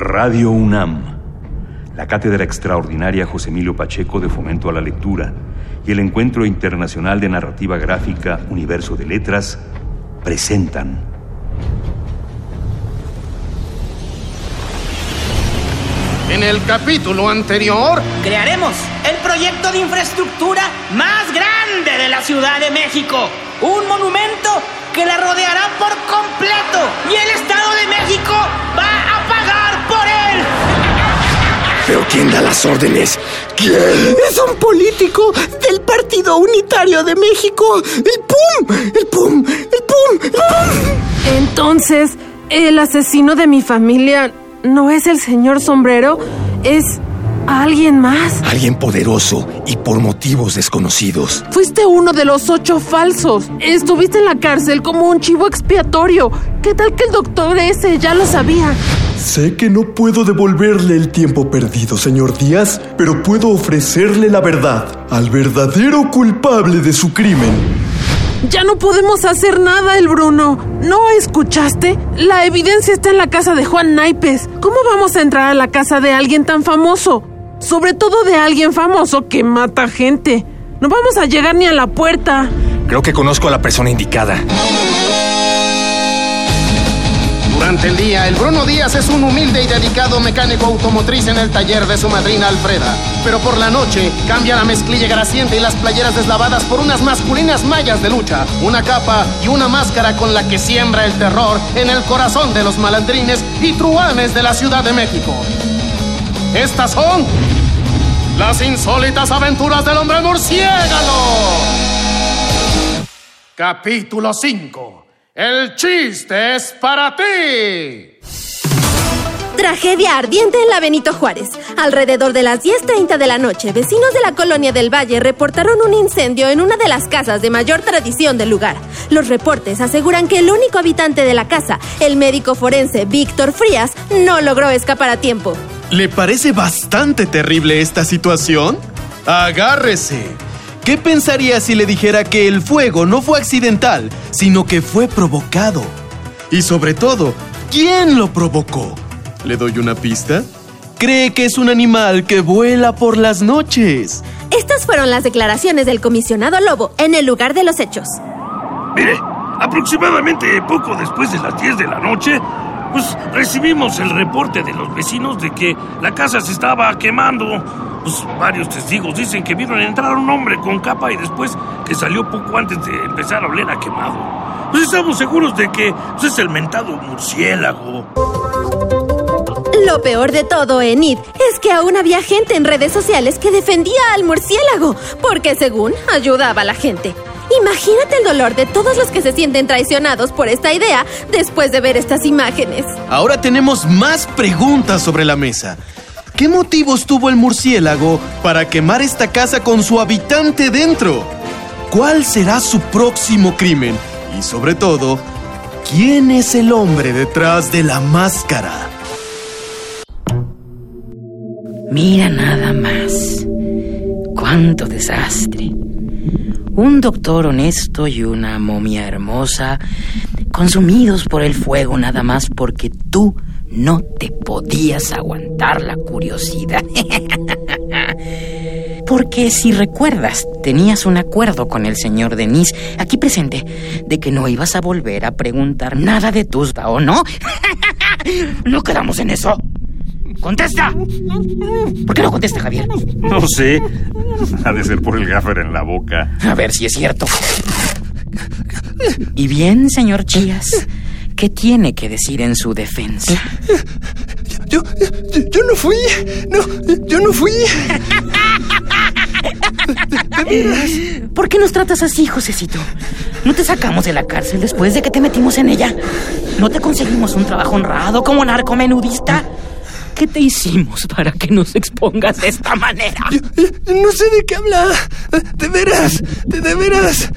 Radio UNAM, la Cátedra Extraordinaria José Emilio Pacheco de Fomento a la Lectura y el Encuentro Internacional de Narrativa Gráfica Universo de Letras presentan. En el capítulo anterior, crearemos el proyecto de infraestructura más grande de la Ciudad de México. Un monumento que la rodeará por completo y el Estado de México va a. ¿Pero quién da las órdenes? ¿Quién? Es un político del Partido Unitario de México. El PUM, el PUM, el PUM, el PUM. Entonces, el asesino de mi familia no es el señor sombrero, es alguien más. Alguien poderoso y por motivos desconocidos. Fuiste uno de los ocho falsos. Estuviste en la cárcel como un chivo expiatorio. ¿Qué tal que el doctor ese ya lo sabía? Sé que no puedo devolverle el tiempo perdido, señor Díaz, pero puedo ofrecerle la verdad al verdadero culpable de su crimen. Ya no podemos hacer nada, el Bruno. ¿No escuchaste? La evidencia está en la casa de Juan Naipes. ¿Cómo vamos a entrar a la casa de alguien tan famoso? Sobre todo de alguien famoso que mata gente. No vamos a llegar ni a la puerta. Creo que conozco a la persona indicada. Durante el día, el Bruno Díaz es un humilde y dedicado mecánico automotriz en el taller de su madrina Alfreda. Pero por la noche, cambia la mezclilla grasiente y las playeras deslavadas por unas masculinas mallas de lucha, una capa y una máscara con la que siembra el terror en el corazón de los malandrines y truanes de la Ciudad de México. Estas son las insólitas aventuras del hombre murciélago. Capítulo 5. El chiste es para ti. Tragedia ardiente en la Benito Juárez. Alrededor de las 10.30 de la noche, vecinos de la colonia del Valle reportaron un incendio en una de las casas de mayor tradición del lugar. Los reportes aseguran que el único habitante de la casa, el médico forense Víctor Frías, no logró escapar a tiempo. ¿Le parece bastante terrible esta situación? Agárrese. ¿Qué pensaría si le dijera que el fuego no fue accidental, sino que fue provocado? Y sobre todo, ¿quién lo provocó? ¿Le doy una pista? Cree que es un animal que vuela por las noches. Estas fueron las declaraciones del comisionado Lobo en el lugar de los hechos. Mire, aproximadamente poco después de las 10 de la noche, pues recibimos el reporte de los vecinos de que la casa se estaba quemando. Pues varios testigos dicen que vieron entrar un hombre con capa y después que salió poco antes de empezar a oler a quemado. Pues estamos seguros de que pues, es el mentado murciélago. Lo peor de todo, Enid, es que aún había gente en redes sociales que defendía al murciélago, porque según ayudaba a la gente. Imagínate el dolor de todos los que se sienten traicionados por esta idea después de ver estas imágenes. Ahora tenemos más preguntas sobre la mesa. ¿Qué motivos tuvo el murciélago para quemar esta casa con su habitante dentro? ¿Cuál será su próximo crimen? Y sobre todo, ¿quién es el hombre detrás de la máscara? Mira nada más. Cuánto desastre. Un doctor honesto y una momia hermosa consumidos por el fuego nada más porque tú no te podías aguantar la curiosidad. Porque si recuerdas, tenías un acuerdo con el señor Denis, aquí presente, de que no ibas a volver a preguntar nada de tus ¿o no? ¿No quedamos en eso? ¡Contesta! ¿Por qué no contesta, Javier? No sé. Ha de ser por el gaffer en la boca. A ver si es cierto. Y bien, señor Chías, ¿qué tiene que decir en su defensa? Yo, yo, yo no fui. No, yo no fui. ¿Por qué nos tratas así, Josecito? ¿No te sacamos de la cárcel después de que te metimos en ella? ¿No te conseguimos un trabajo honrado como narcomenudista? ¿Qué te hicimos para que nos expongas de esta manera? Yo, yo no sé de qué habla. De veras, de, de veras.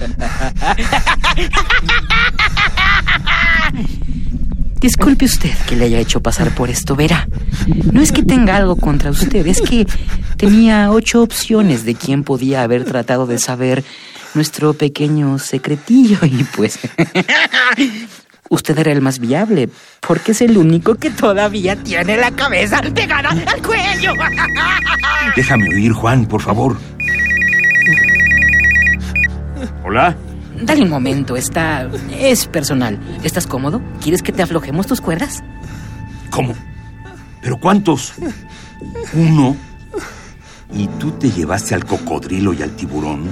Disculpe usted que le haya hecho pasar por esto, verá. No es que tenga algo contra usted, es que tenía ocho opciones de quién podía haber tratado de saber nuestro pequeño secretillo y pues... usted era el más viable, porque es el único que todavía tiene la cabeza pegada al cuello. Déjame oír, Juan, por favor. Hola. Dale un momento, está... es personal. ¿Estás cómodo? ¿Quieres que te aflojemos tus cuerdas? ¿Cómo? ¿Pero cuántos? Uno. ¿Y tú te llevaste al cocodrilo y al tiburón?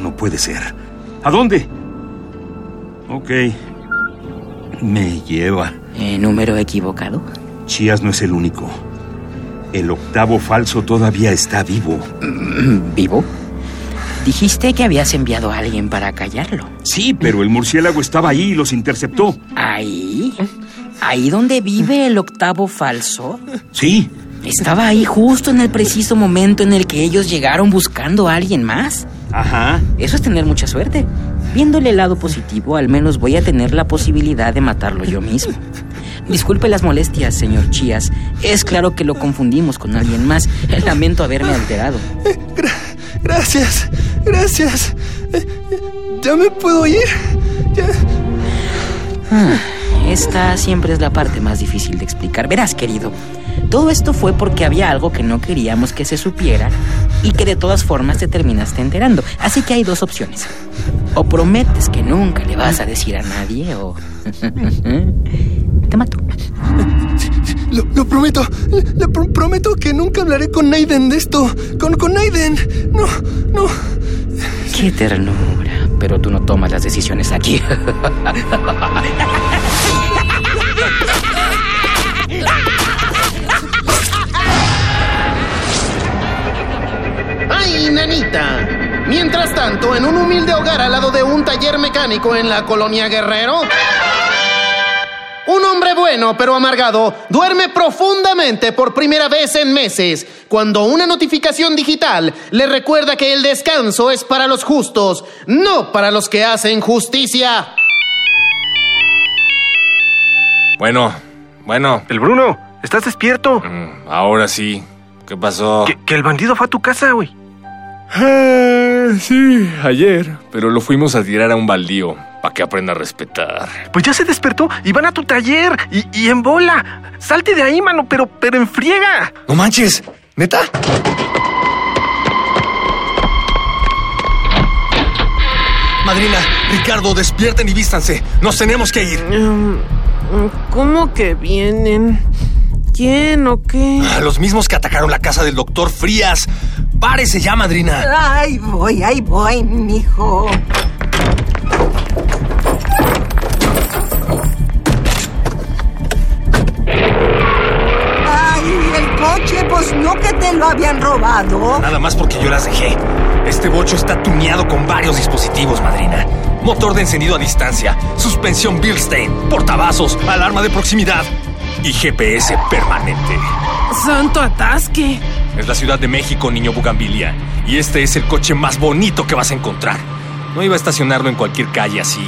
No puede ser. ¿A dónde? Ok. Me lleva. ¿Eh, ¿Número equivocado? Chías no es el único. El octavo falso todavía está vivo. ¿Vivo? Dijiste que habías enviado a alguien para callarlo. Sí, pero el murciélago estaba ahí y los interceptó. ¿Ahí? ¿Ahí donde vive el octavo falso? Sí. Estaba ahí justo en el preciso momento en el que ellos llegaron buscando a alguien más. Ajá. Eso es tener mucha suerte. Viéndole el lado positivo, al menos voy a tener la posibilidad de matarlo yo mismo. Disculpe las molestias, señor Chías. Es claro que lo confundimos con alguien más. Lamento haberme alterado. Gra gracias, gracias. Eh, ¿Ya me puedo ir? ¿Ya? Ah, esta siempre es la parte más difícil de explicar. Verás, querido, todo esto fue porque había algo que no queríamos que se supiera y que de todas formas te terminaste enterando. Así que hay dos opciones. O prometes que nunca le vas a decir a nadie o... te mato. Lo, lo prometo. Le pr prometo que nunca hablaré con Naiden de esto. Con, con Naiden. No, no. Qué ternura. Pero tú no tomas las decisiones aquí. ¡Ay, nanita! Mientras tanto, en un humilde hogar al lado de un taller mecánico en la colonia Guerrero, un hombre bueno pero amargado duerme profundamente por primera vez en meses, cuando una notificación digital le recuerda que el descanso es para los justos, no para los que hacen justicia. Bueno, bueno. El Bruno, ¿estás despierto? Mm, ahora sí. ¿Qué pasó? Que, que el bandido fue a tu casa, güey. Ah, sí, ayer. Pero lo fuimos a tirar a un baldío. Para que aprenda a respetar. Pues ya se despertó y van a tu taller y, y en bola. Salte de ahí, mano, pero, pero en friega. No manches, neta. Madrina, Ricardo, despierten y vístanse. Nos tenemos que ir. Um, ¿Cómo que vienen? ¿Quién o qué? Ah, los mismos que atacaron la casa del doctor Frías. Párese ya, madrina. Ahí voy, ahí voy, mijo. No que te lo habían robado. Nada más porque yo las dejé. Este bocho está tuneado con varios dispositivos, madrina. Motor de encendido a distancia, suspensión Bilstein, portavasos, alarma de proximidad y GPS permanente. ¡Santo atasque! Es la Ciudad de México, niño Bugambilia. Y este es el coche más bonito que vas a encontrar. No iba a estacionarlo en cualquier calle así,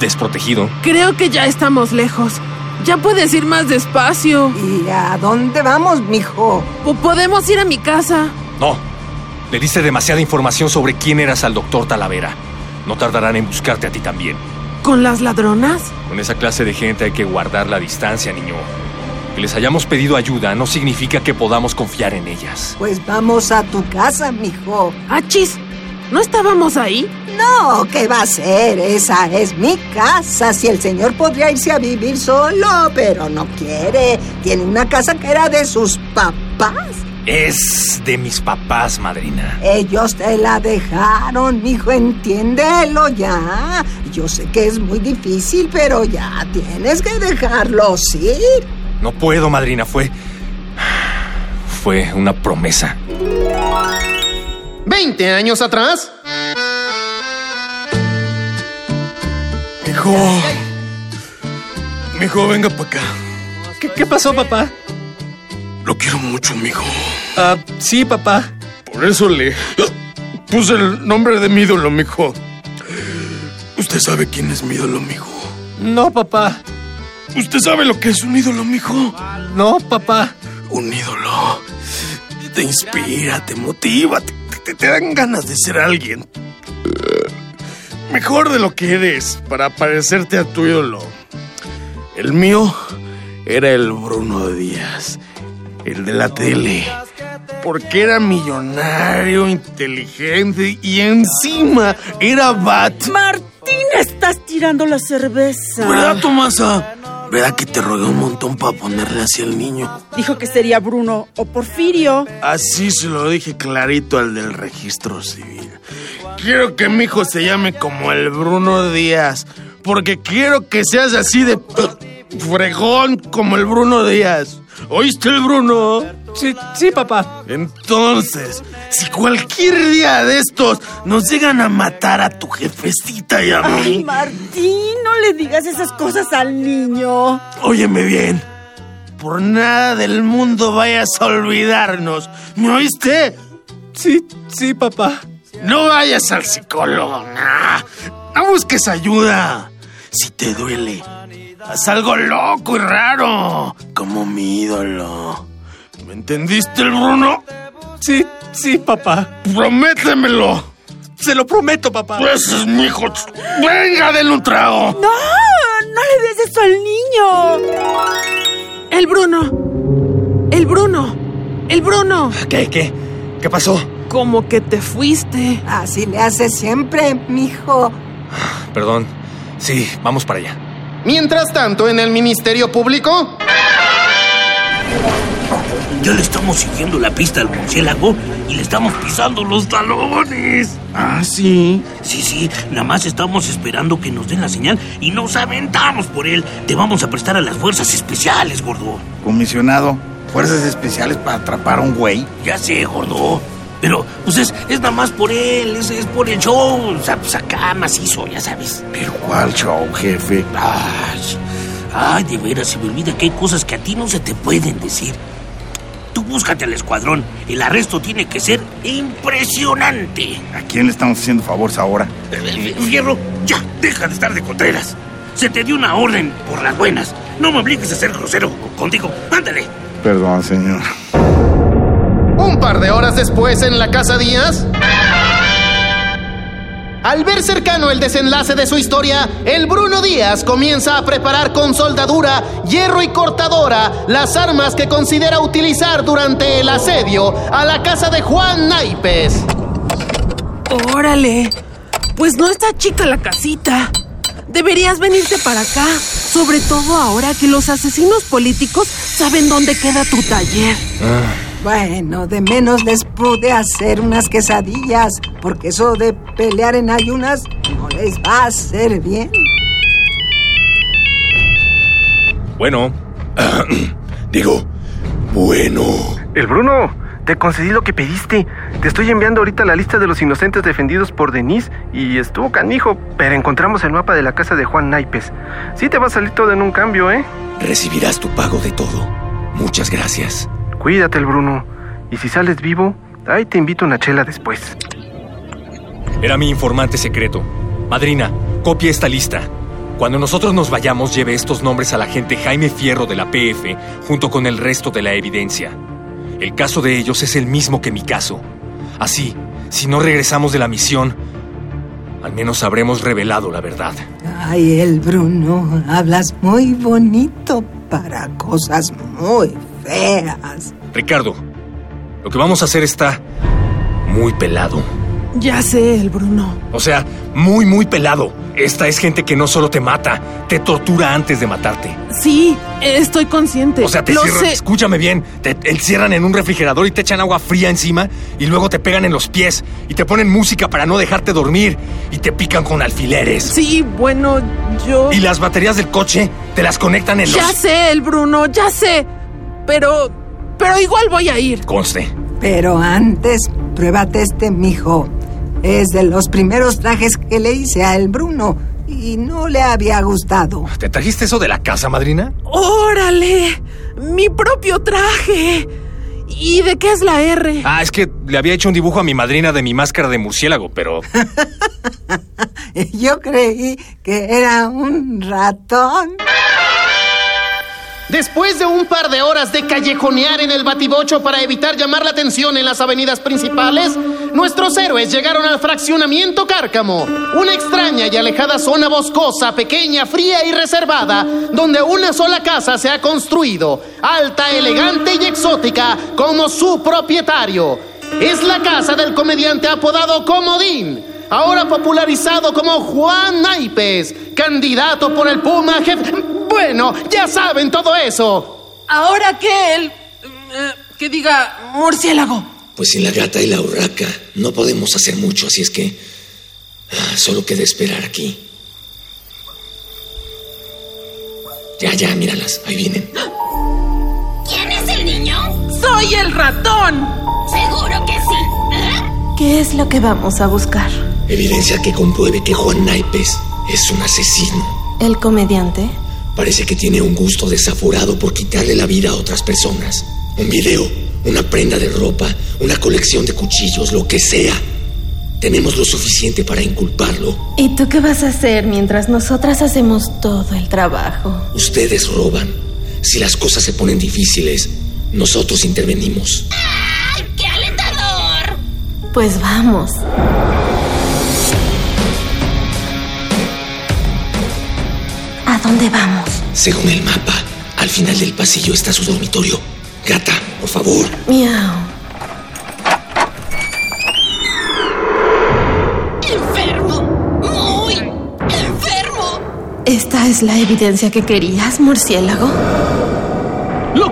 desprotegido. Creo que ya estamos lejos. Ya puedes ir más despacio. ¿Y a dónde vamos, mijo? O podemos ir a mi casa. No. Le diste demasiada información sobre quién eras al doctor Talavera. No tardarán en buscarte a ti también. ¿Con las ladronas? Con esa clase de gente hay que guardar la distancia, niño. Que les hayamos pedido ayuda no significa que podamos confiar en ellas. Pues vamos a tu casa, mijo. ¡Achis! ¿No estábamos ahí? No, ¿qué va a ser? Esa es mi casa. Si el señor podría irse a vivir solo, pero no quiere. Tiene una casa que era de sus papás. Es de mis papás, madrina. Ellos te la dejaron, mijo, entiéndelo ya. Yo sé que es muy difícil, pero ya tienes que dejarlos ir. No puedo, madrina, fue... Fue una promesa. ¿20 años atrás? Mijo. Mijo, venga para acá. ¿Qué, ¿Qué, pasó, papá? Lo quiero mucho, mijo. Ah, sí, papá. Por eso le puse el nombre de mi ídolo, mijo. ¿Usted sabe quién es mi ídolo, mijo? No, papá. ¿Usted sabe lo que es un ídolo, mijo? No, papá. Un ídolo. Te inspira, te motiva, te, te, te dan ganas de ser alguien. Mejor de lo que eres para parecerte a tu ídolo. El mío era el Bruno Díaz, el de la tele. Porque era millonario, inteligente y encima era Bat. Martín, estás tirando la cerveza. ¿Verdad, Tomasa? ¿Verdad que te rogué un montón para ponerle así al niño? Dijo que sería Bruno o Porfirio. Así se lo dije clarito al del registro civil. Quiero que mi hijo se llame como el Bruno Díaz. Porque quiero que seas así de fregón como el Bruno Díaz. ¿Oíste el Bruno? Sí, sí, papá. Entonces, si cualquier día de estos nos llegan a matar a tu jefecita y a mí. Ay, Martín, no le digas esas cosas al niño. Óyeme bien. Por nada del mundo vayas a olvidarnos. ¿Me oíste? Sí, sí, papá. No vayas al psicólogo, nah. No busques ayuda. Si te duele, haz algo loco y raro, como mi ídolo. ¿Me entendiste, el Bruno? Sí, sí, papá. Prométemelo. Se lo prometo, papá. Pues es mi hijo. Venga, denle un trago. No, no le des eso al niño. El Bruno. El Bruno. El Bruno. ¿Qué, qué? ¿Qué pasó? Como que te fuiste. Así le hace siempre, mijo. Perdón. Sí, vamos para allá. Mientras tanto, en el Ministerio Público. Ya le estamos siguiendo la pista al murciélago y le estamos pisando los talones. Ah, sí. Sí, sí, nada más estamos esperando que nos den la señal y nos aventamos por él. Te vamos a prestar a las fuerzas especiales, gordo. Comisionado, fuerzas especiales para atrapar a un güey. Ya sé, gordo. Pero, pues es, es nada más por él, es, es por el show. O sea, pues acá macizo, ya sabes. ¿Pero cuál show, jefe? Ay, ay, de veras, se me olvida que hay cosas que a ti no se te pueden decir. Tú búscate al escuadrón. El arresto tiene que ser impresionante. ¿A quién le estamos haciendo favores ahora? Fierro, ya, deja de estar de contreras. Se te dio una orden por las buenas. No me obligues a ser grosero contigo. Ándale. Perdón, señor. Un par de horas después en la casa Díaz. Al ver cercano el desenlace de su historia, el Bruno Díaz comienza a preparar con soldadura, hierro y cortadora las armas que considera utilizar durante el asedio a la casa de Juan Naipes. Órale. Pues no está chica la casita. Deberías venirte para acá, sobre todo ahora que los asesinos políticos saben dónde queda tu taller. Bueno, de menos les pude hacer unas quesadillas, porque eso de pelear en ayunas no les va a hacer bien. Bueno, digo, bueno. El Bruno, te concedí lo que pediste. Te estoy enviando ahorita la lista de los inocentes defendidos por Denise y estuvo canijo, pero encontramos el mapa de la casa de Juan Naipes. Sí te va a salir todo en un cambio, ¿eh? Recibirás tu pago de todo. Muchas gracias. Cuídate, el Bruno. Y si sales vivo, ahí te invito a una chela después. Era mi informante secreto. Madrina, copia esta lista. Cuando nosotros nos vayamos, lleve estos nombres al agente Jaime Fierro de la PF, junto con el resto de la evidencia. El caso de ellos es el mismo que mi caso. Así, si no regresamos de la misión, al menos habremos revelado la verdad. Ay, el Bruno, hablas muy bonito para cosas muy Ricardo, lo que vamos a hacer está muy pelado. Ya sé, el Bruno. O sea, muy, muy pelado. Esta es gente que no solo te mata, te tortura antes de matarte. Sí, estoy consciente. O sea, te Lo cierran, sé. escúchame bien, te encierran en un refrigerador y te echan agua fría encima y luego te pegan en los pies y te ponen música para no dejarte dormir y te pican con alfileres. Sí, bueno, yo... Y las baterías del coche te las conectan en los... Ya sé, el Bruno, ya sé. Pero... Pero igual voy a ir. Conste. Pero antes, pruébate este, mijo. Es de los primeros trajes que le hice a el Bruno y no le había gustado. ¿Te trajiste eso de la casa, madrina? ¡Órale! ¡Mi propio traje! ¿Y de qué es la R? Ah, es que le había hecho un dibujo a mi madrina de mi máscara de murciélago, pero... Yo creí que era un ratón. Después de un par de horas de callejonear en el batibocho para evitar llamar la atención en las avenidas principales, nuestros héroes llegaron al fraccionamiento Cárcamo, una extraña y alejada zona boscosa, pequeña, fría y reservada, donde una sola casa se ha construido, alta, elegante y exótica, como su propietario. Es la casa del comediante apodado Comodín, ahora popularizado como Juan Naipes, candidato por el Puma jefe. Bueno, ya saben todo eso. Ahora que él... eh, que diga murciélago. Pues sin la gata y la urraca no podemos hacer mucho, así es que ah, solo queda esperar aquí. Ya, ya, míralas, ahí vienen. ¿Quién es el niño? ¡Soy el ratón! Seguro que sí. ¿Eh? ¿Qué es lo que vamos a buscar? Evidencia que compruebe que Juan Naipes es un asesino. ¿El comediante? Parece que tiene un gusto desaforado por quitarle la vida a otras personas. Un video, una prenda de ropa, una colección de cuchillos, lo que sea. Tenemos lo suficiente para inculparlo. ¿Y tú qué vas a hacer mientras nosotras hacemos todo el trabajo? Ustedes roban. Si las cosas se ponen difíciles, nosotros intervenimos. ¡Ay, qué alentador! Pues vamos. Dónde vamos? Según el mapa, al final del pasillo está su dormitorio. Gata, por favor. Miau. Enfermo. Muy enfermo. ¿Esta es la evidencia que querías, murciélago?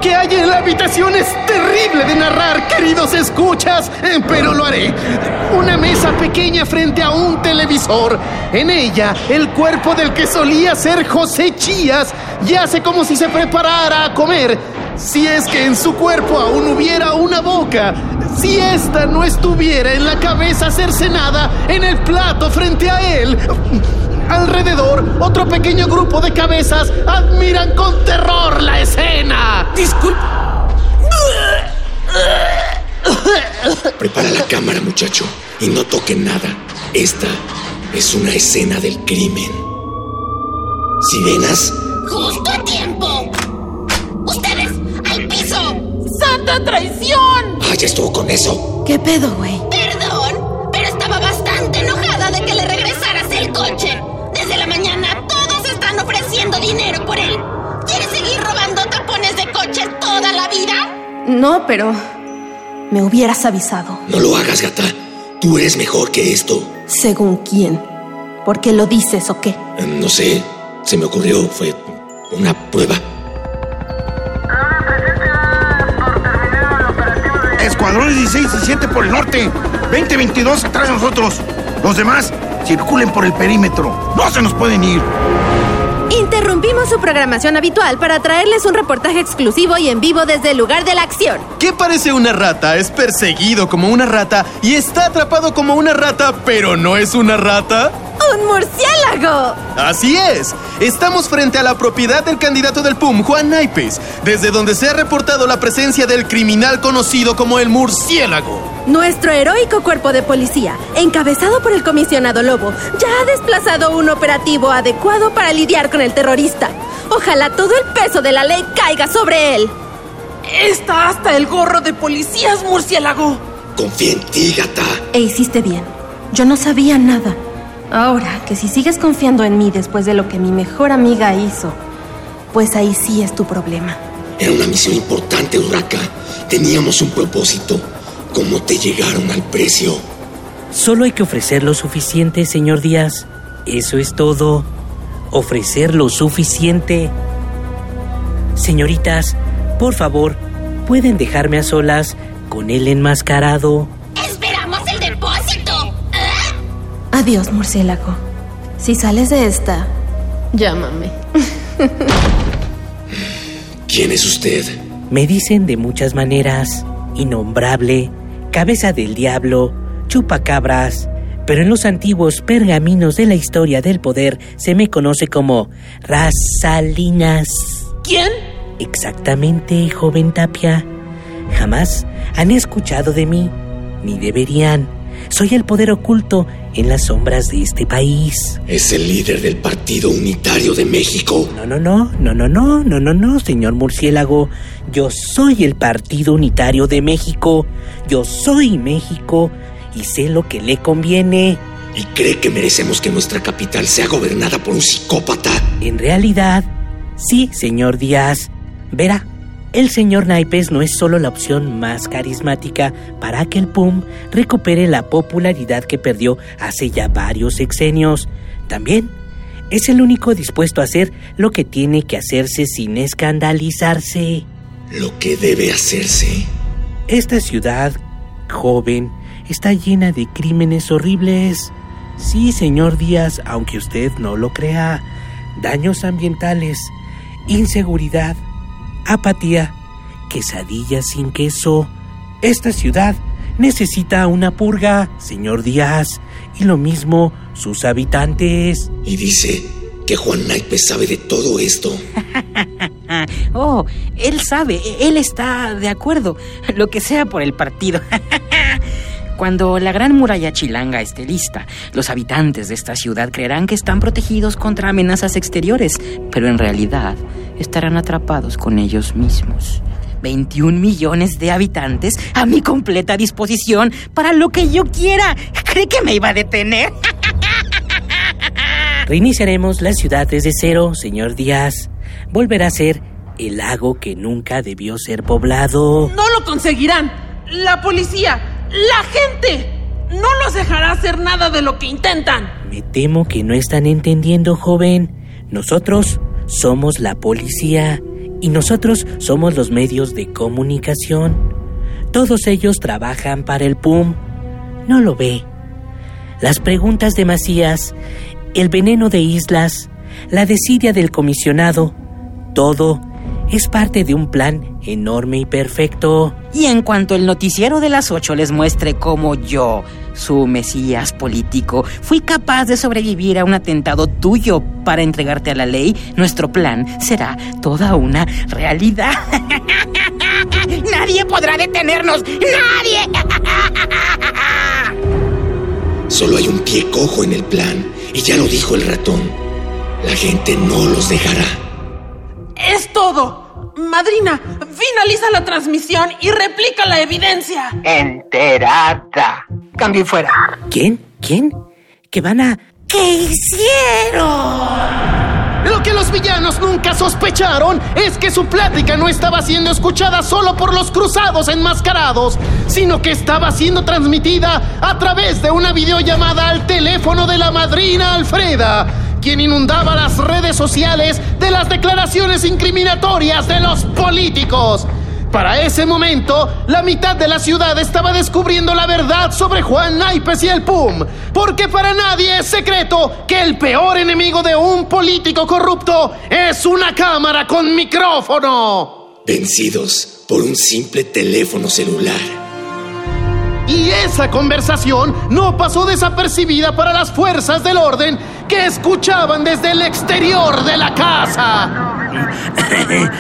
Que hay en la habitación es terrible de narrar, queridos escuchas, eh, pero lo haré. Una mesa pequeña frente a un televisor. En ella, el cuerpo del que solía ser José Chías yace como si se preparara a comer. Si es que en su cuerpo aún hubiera una boca. Si esta no estuviera en la cabeza cercenada en el plato frente a él. Alrededor, otro pequeño grupo de cabezas admiran con terror la escena. Disculpe. Prepara la cámara, muchacho, y no toquen nada. Esta es una escena del crimen. ¿Sirenas? Justo a tiempo. Ustedes, al piso. ¡Santa traición! Ah, ya estuvo con eso. ¿Qué pedo, güey? Perdón, pero estaba bastante enojada de que le regresaras el coche. Dinero por él. ¿Quieres seguir robando tapones de coche toda la vida? No, pero me hubieras avisado. No lo hagas, gata. Tú eres mejor que esto. ¿Según quién? ¿Por qué lo dices o qué? Eh, No sé, se me ocurrió, fue una prueba. Escuadrones 16 y 7 por el norte. 20-22 atrás de nosotros. Los demás circulen por el perímetro. No se nos pueden ir. Interrumpimos su programación habitual para traerles un reportaje exclusivo y en vivo desde el lugar de la acción. ¿Qué parece una rata? Es perseguido como una rata y está atrapado como una rata, pero no es una rata. ¡Un murciélago! Así es. Estamos frente a la propiedad del candidato del PUM, Juan Naipes, desde donde se ha reportado la presencia del criminal conocido como el murciélago. Nuestro heroico cuerpo de policía, encabezado por el comisionado Lobo, ya ha desplazado un operativo adecuado para lidiar con el terrorista. Ojalá todo el peso de la ley caiga sobre él. Está hasta el gorro de policías, murciélago. Confía en ti, gata. E hiciste bien. Yo no sabía nada. Ahora que si sigues confiando en mí después de lo que mi mejor amiga hizo, pues ahí sí es tu problema. Era una misión importante, Urraca. Teníamos un propósito. ¿Cómo te llegaron al precio? Solo hay que ofrecer lo suficiente, señor Díaz. Eso es todo. Ofrecer lo suficiente. Señoritas, por favor, ¿pueden dejarme a solas con el enmascarado? Adiós, murciélago. Si sales de esta, llámame. ¿Quién es usted? Me dicen de muchas maneras. Innombrable, cabeza del diablo, chupacabras. Pero en los antiguos pergaminos de la historia del poder se me conoce como Rasalinas. ¿Quién? Exactamente, joven Tapia. Jamás han escuchado de mí, ni deberían. Soy el poder oculto en las sombras de este país. Es el líder del Partido Unitario de México. No, no, no, no, no, no, no, no, no, señor murciélago. Yo soy el Partido Unitario de México. Yo soy México y sé lo que le conviene. ¿Y cree que merecemos que nuestra capital sea gobernada por un psicópata? En realidad, sí, señor Díaz. Verá, el señor Naipes no es solo la opción más carismática para que el PUM recupere la popularidad que perdió hace ya varios sexenios. También es el único dispuesto a hacer lo que tiene que hacerse sin escandalizarse. Lo que debe hacerse. Esta ciudad, joven, está llena de crímenes horribles. Sí, señor Díaz, aunque usted no lo crea. Daños ambientales, inseguridad, apatía, quesadillas sin queso. Esta ciudad necesita una purga, señor Díaz, y lo mismo sus habitantes. Y dice que Juan Naipes sabe de todo esto. oh, él sabe, él está de acuerdo, lo que sea por el partido. Cuando la gran muralla chilanga esté lista, los habitantes de esta ciudad creerán que están protegidos contra amenazas exteriores, pero en realidad estarán atrapados con ellos mismos. 21 millones de habitantes a mi completa disposición para lo que yo quiera. ¿Cree que me iba a detener? Reiniciaremos la ciudad desde cero, señor Díaz. Volverá a ser el lago que nunca debió ser poblado. No lo conseguirán. La policía, la gente, no los dejará hacer nada de lo que intentan. Me temo que no están entendiendo, joven. Nosotros somos la policía y nosotros somos los medios de comunicación. Todos ellos trabajan para el PUM. No lo ve. Las preguntas de Macías, el veneno de Islas, la desidia del comisionado, todo es parte de un plan enorme y perfecto. Y en cuanto el noticiero de las ocho les muestre cómo yo, su mesías político, fui capaz de sobrevivir a un atentado tuyo para entregarte a la ley, nuestro plan será toda una realidad. ¡Nadie podrá detenernos! ¡Nadie! Solo hay un pie cojo en el plan, y ya lo dijo el ratón. La gente no los dejará. Es todo. Madrina, finaliza la transmisión y replica la evidencia. Enterada. Cambio y fuera. ¿Quién? ¿Quién? ¿Que van a...? ¿Qué hicieron? Lo que los villanos nunca sospecharon es que su plática no estaba siendo escuchada solo por los cruzados enmascarados, sino que estaba siendo transmitida a través de una videollamada al teléfono de la madrina Alfreda, quien inundaba las redes sociales de las declaraciones incriminatorias de los políticos. Para ese momento, la mitad de la ciudad estaba descubriendo la verdad sobre Juan Naipes y el PUM, porque para nadie es secreto que el peor enemigo de un político corrupto es una cámara con micrófono. Vencidos por un simple teléfono celular. Y esa conversación no pasó desapercibida para las fuerzas del orden que escuchaban desde el exterior de la casa.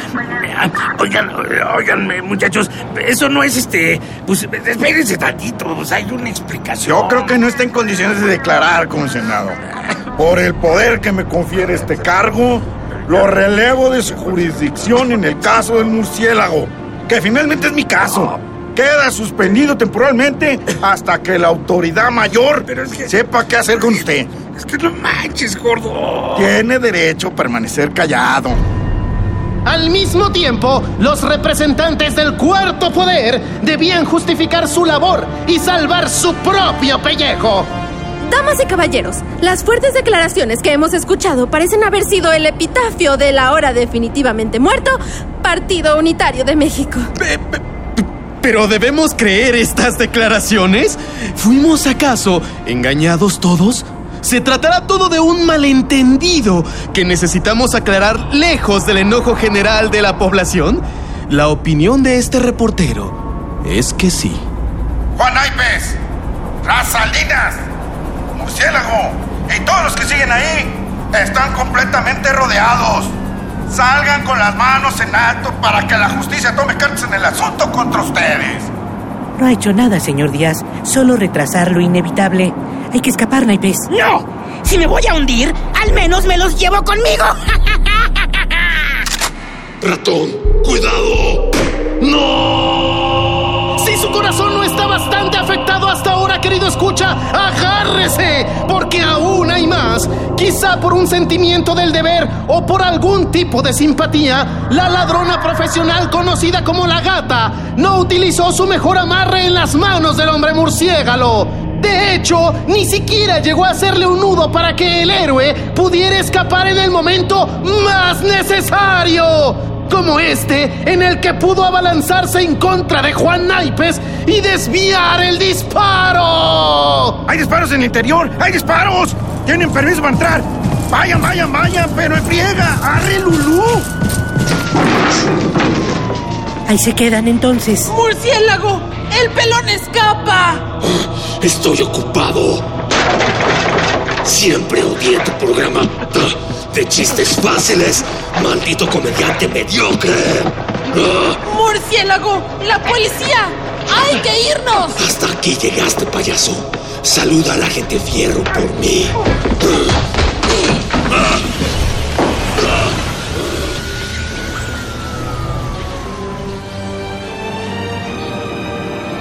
Oigan, oigan, muchachos, eso no es este. Pues espérense tantito, pues hay una explicación. Yo creo que no está en condiciones de declarar, comisionado. Por el poder que me confiere este cargo, lo relevo de su jurisdicción en el caso del murciélago, que finalmente es mi caso. Queda suspendido temporalmente hasta que la autoridad mayor sepa qué hacer con usted. Es que no manches, gordo. Tiene derecho a permanecer callado. Al mismo tiempo, los representantes del cuarto poder debían justificar su labor y salvar su propio pellejo. Damas y caballeros, las fuertes declaraciones que hemos escuchado parecen haber sido el epitafio del ahora definitivamente muerto Partido Unitario de México. ¿Pero debemos creer estas declaraciones? ¿Fuimos acaso engañados todos? Se tratará todo de un malentendido que necesitamos aclarar lejos del enojo general de la población. La opinión de este reportero es que sí. Juan Naipes, Raz Salinas, Murciélago y todos los que siguen ahí están completamente rodeados. Salgan con las manos en alto para que la justicia tome cartas en el asunto contra ustedes. No ha hecho nada, señor Díaz. Solo retrasar lo inevitable. Hay que escapar, Naipes. ¡No! Si me voy a hundir, al menos me los llevo conmigo. Ratón, cuidado. ¡No! Si su corazón no está bastante afectado hasta ahora, querido escucha, agárrese, porque aún hay más. Quizá por un sentimiento del deber o por algún tipo de simpatía, la ladrona profesional conocida como la gata no utilizó su mejor amarre en las manos del hombre murciélago. De hecho, ni siquiera llegó a hacerle un nudo para que el héroe pudiera escapar en el momento más necesario como este, en el que pudo abalanzarse en contra de Juan Naipes y desviar el disparo. ¡Hay disparos en el interior! ¡Hay disparos! ¡Tienen permiso para entrar! ¡Vayan, vayan, vayan! ¡Pero friega! ¡Arre, Lulú! Ahí se quedan entonces. ¡Murciélago! ¡El pelón escapa! Estoy ocupado. Siempre odié tu programa de chistes fáciles. Maldito comediante mediocre. ¡Murciélago! ¡La policía! ¡Hay que irnos! hasta aquí llegaste, payaso. Saluda a la gente fierro por mí.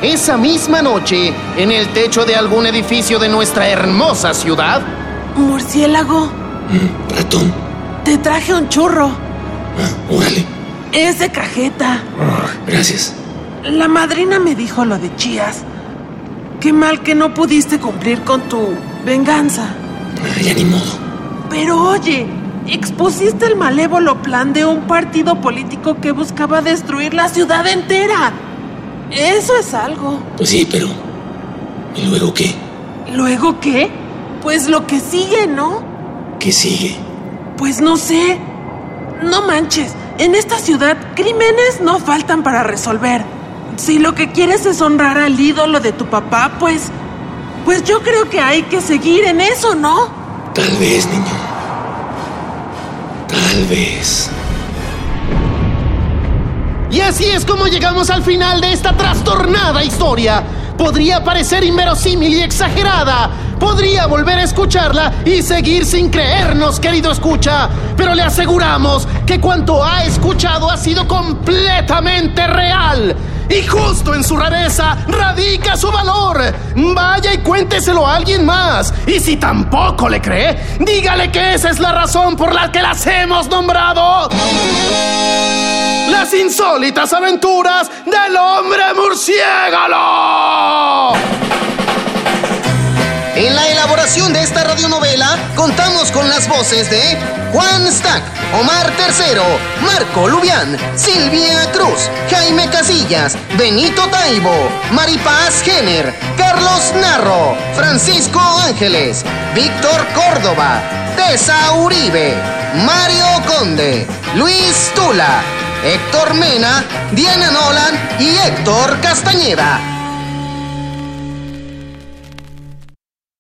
Esa misma noche, en el techo de algún edificio de nuestra hermosa ciudad, Murciélago, Ratón, te traje un churro. órale. Es de cajeta. Gracias. La madrina me dijo lo de Chías. Qué mal que no pudiste cumplir con tu venganza. Ya ni modo. Pero oye, expusiste el malévolo plan de un partido político que buscaba destruir la ciudad entera. Eso es algo. Pues sí, pero. ¿Y luego qué? ¿Luego qué? Pues lo que sigue, ¿no? ¿Qué sigue? Pues no sé. No manches. En esta ciudad, crímenes no faltan para resolver. Si lo que quieres es honrar al ídolo de tu papá, pues. Pues yo creo que hay que seguir en eso, ¿no? Tal vez, niño. Tal vez. Y así es como llegamos al final de esta trastornada historia. Podría parecer inverosímil y exagerada. Podría volver a escucharla y seguir sin creernos, querido escucha. Pero le aseguramos que cuanto ha escuchado ha sido completamente real. Y justo en su rareza radica su valor. Vaya y cuénteselo a alguien más. Y si tampoco le cree, dígale que esa es la razón por la que las hemos nombrado. Las insólitas aventuras del hombre murciélago. En la elaboración de esta radionovela contamos con las voces de Juan Stack, Omar Tercero, Marco Lubián, Silvia Cruz, Jaime Casillas, Benito Taibo, Maripaz Jenner, Carlos Narro, Francisco Ángeles, Víctor Córdoba, Tessa Uribe, Mario Conde, Luis Tula, Héctor Mena, Diana Nolan y Héctor Castañeda.